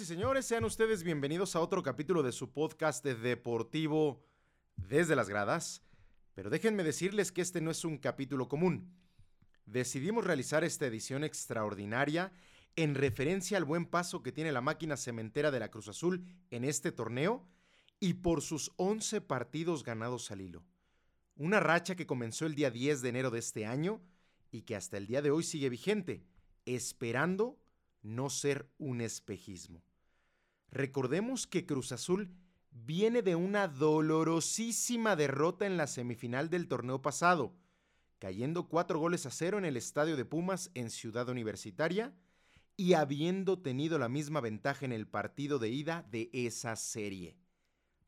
Y señores, sean ustedes bienvenidos a otro capítulo de su podcast deportivo desde las gradas. Pero déjenme decirles que este no es un capítulo común. Decidimos realizar esta edición extraordinaria en referencia al buen paso que tiene la máquina cementera de la Cruz Azul en este torneo y por sus 11 partidos ganados al hilo. Una racha que comenzó el día 10 de enero de este año y que hasta el día de hoy sigue vigente, esperando no ser un espejismo. Recordemos que Cruz Azul viene de una dolorosísima derrota en la semifinal del torneo pasado, cayendo cuatro goles a cero en el estadio de Pumas en Ciudad Universitaria y habiendo tenido la misma ventaja en el partido de ida de esa serie.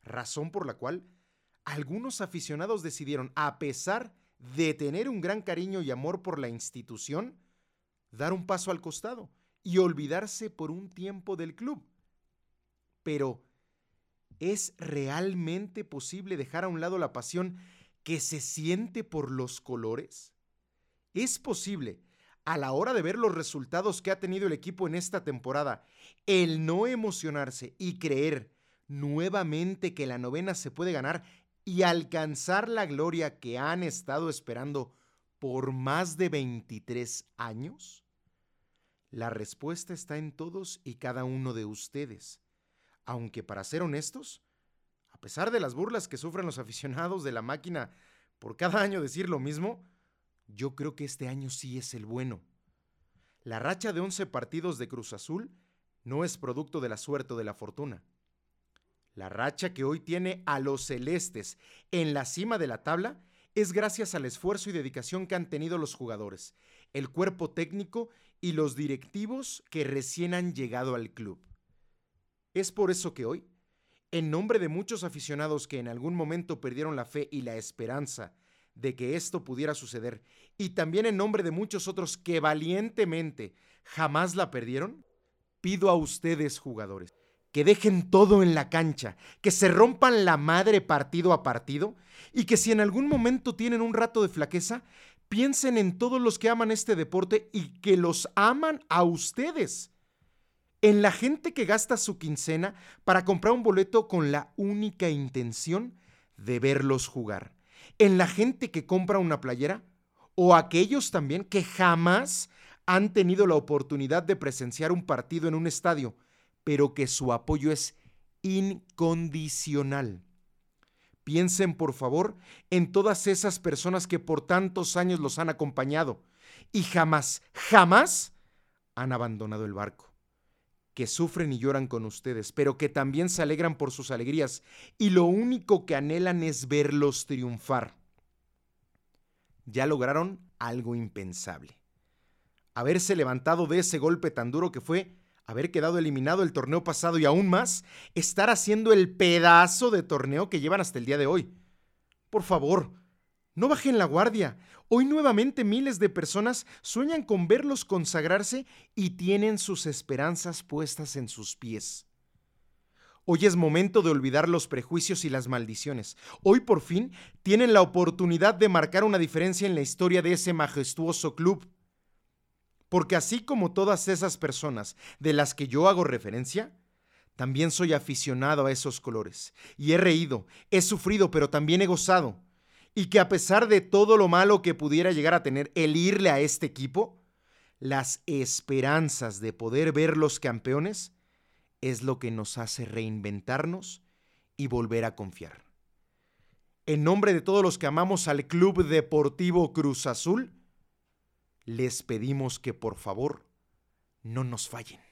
Razón por la cual algunos aficionados decidieron, a pesar de tener un gran cariño y amor por la institución, dar un paso al costado y olvidarse por un tiempo del club. Pero, ¿es realmente posible dejar a un lado la pasión que se siente por los colores? ¿Es posible, a la hora de ver los resultados que ha tenido el equipo en esta temporada, el no emocionarse y creer nuevamente que la novena se puede ganar y alcanzar la gloria que han estado esperando por más de 23 años? La respuesta está en todos y cada uno de ustedes. Aunque para ser honestos, a pesar de las burlas que sufren los aficionados de la máquina por cada año decir lo mismo, yo creo que este año sí es el bueno. La racha de 11 partidos de Cruz Azul no es producto de la suerte o de la fortuna. La racha que hoy tiene a los celestes en la cima de la tabla es gracias al esfuerzo y dedicación que han tenido los jugadores, el cuerpo técnico y los directivos que recién han llegado al club. Es por eso que hoy, en nombre de muchos aficionados que en algún momento perdieron la fe y la esperanza de que esto pudiera suceder, y también en nombre de muchos otros que valientemente jamás la perdieron, pido a ustedes jugadores que dejen todo en la cancha, que se rompan la madre partido a partido y que si en algún momento tienen un rato de flaqueza, Piensen en todos los que aman este deporte y que los aman a ustedes. En la gente que gasta su quincena para comprar un boleto con la única intención de verlos jugar. En la gente que compra una playera o aquellos también que jamás han tenido la oportunidad de presenciar un partido en un estadio, pero que su apoyo es incondicional. Piensen, por favor, en todas esas personas que por tantos años los han acompañado y jamás, jamás han abandonado el barco, que sufren y lloran con ustedes, pero que también se alegran por sus alegrías y lo único que anhelan es verlos triunfar. Ya lograron algo impensable. Haberse levantado de ese golpe tan duro que fue haber quedado eliminado el torneo pasado y aún más, estar haciendo el pedazo de torneo que llevan hasta el día de hoy. Por favor, no bajen la guardia. Hoy nuevamente miles de personas sueñan con verlos consagrarse y tienen sus esperanzas puestas en sus pies. Hoy es momento de olvidar los prejuicios y las maldiciones. Hoy por fin tienen la oportunidad de marcar una diferencia en la historia de ese majestuoso club porque así como todas esas personas de las que yo hago referencia, también soy aficionado a esos colores. Y he reído, he sufrido, pero también he gozado. Y que a pesar de todo lo malo que pudiera llegar a tener el irle a este equipo, las esperanzas de poder ver los campeones es lo que nos hace reinventarnos y volver a confiar. En nombre de todos los que amamos al Club Deportivo Cruz Azul, les pedimos que por favor no nos fallen.